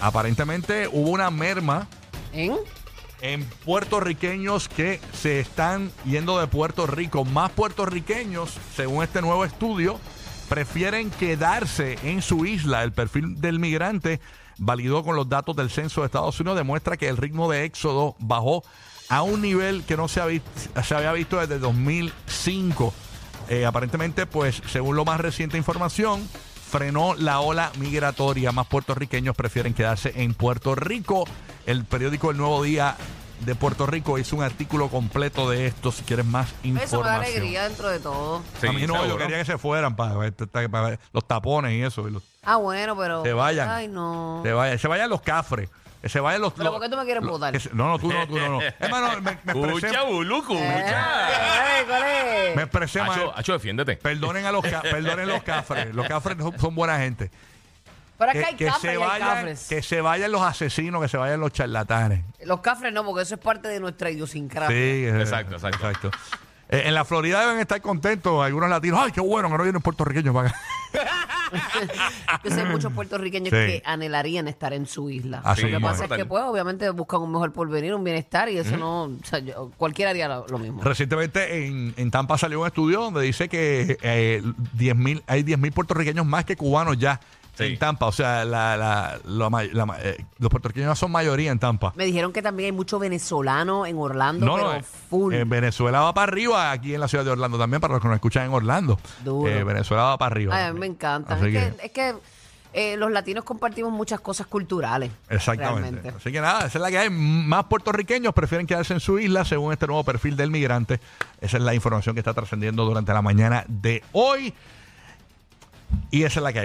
aparentemente hubo una merma ¿En? en puertorriqueños que se están yendo de Puerto Rico. Más puertorriqueños, según este nuevo estudio, prefieren quedarse en su isla. El perfil del migrante, validó con los datos del censo de Estados Unidos, demuestra que el ritmo de éxodo bajó a un nivel que no se, había, se había visto desde 2005. Eh, aparentemente, pues, según lo más reciente información, frenó la ola migratoria. Más puertorriqueños prefieren quedarse en Puerto Rico. El periódico El Nuevo Día de Puerto Rico hizo un artículo completo de esto. Si quieres más Eso me da información. alegría dentro de todo. a mí no, yo quería que se fueran para, ver- para ver los tapones y eso. y los- Ah, bueno, pero. Se vayan. Ay, no. se vayan, se vayan los cafres. Se vayan los. ¿Pero los- por qué tú me quieres votar? No, no, tú no, tú no. no. Hermano, me, me expresé, Escucha, Bulucu, Eh, escucha. Expresé mal. Hacho, Hacho, defiéndete. Perdonen a los, ca- perdonen los cafres. Los cafres son, son buena gente. Pero es que Que, hay que cafres se y hay vayan, cafres. que se vayan los asesinos, que se vayan los charlatanes. Los cafres no, porque eso es parte de nuestra idiosincrasia. Sí, eh, Exacto, exacto. Eh, en la Florida deben estar contentos algunos latinos. Ay, qué bueno que no vienen puertorriqueños para acá. Yo sé muchos puertorriqueños Sí. que anhelarían estar en su isla. Así lo que mismo pasa es. es que, pues, obviamente buscan un mejor porvenir, un bienestar, y eso no. O sea, yo- cualquiera haría lo, lo mismo. Recientemente en, en Tampa salió un estudio donde dice que eh, 10.000 hay 10.000 puertorriqueños más que cubanos ya Sí. en Tampa. O sea, la, la- eh, los puertorriqueños son mayoría en Tampa. Me dijeron que también hay mucho venezolano en Orlando, No, pero no, eh, full. en Venezuela va para arriba, aquí en la ciudad de Orlando también, para los que nos escuchan en Orlando. Duro. Eh, Venezuela va para arriba. Ay, a mí me encanta. Así Es que- que, es que eh, los latinos compartimos muchas cosas culturales. Exactamente. realmente. Así que nada, esa es la que hay. Más puertorriqueños prefieren quedarse en su isla según este nuevo perfil del migrante. Esa es la información que está trascendiendo durante la mañana de hoy. Y esa es la que hay.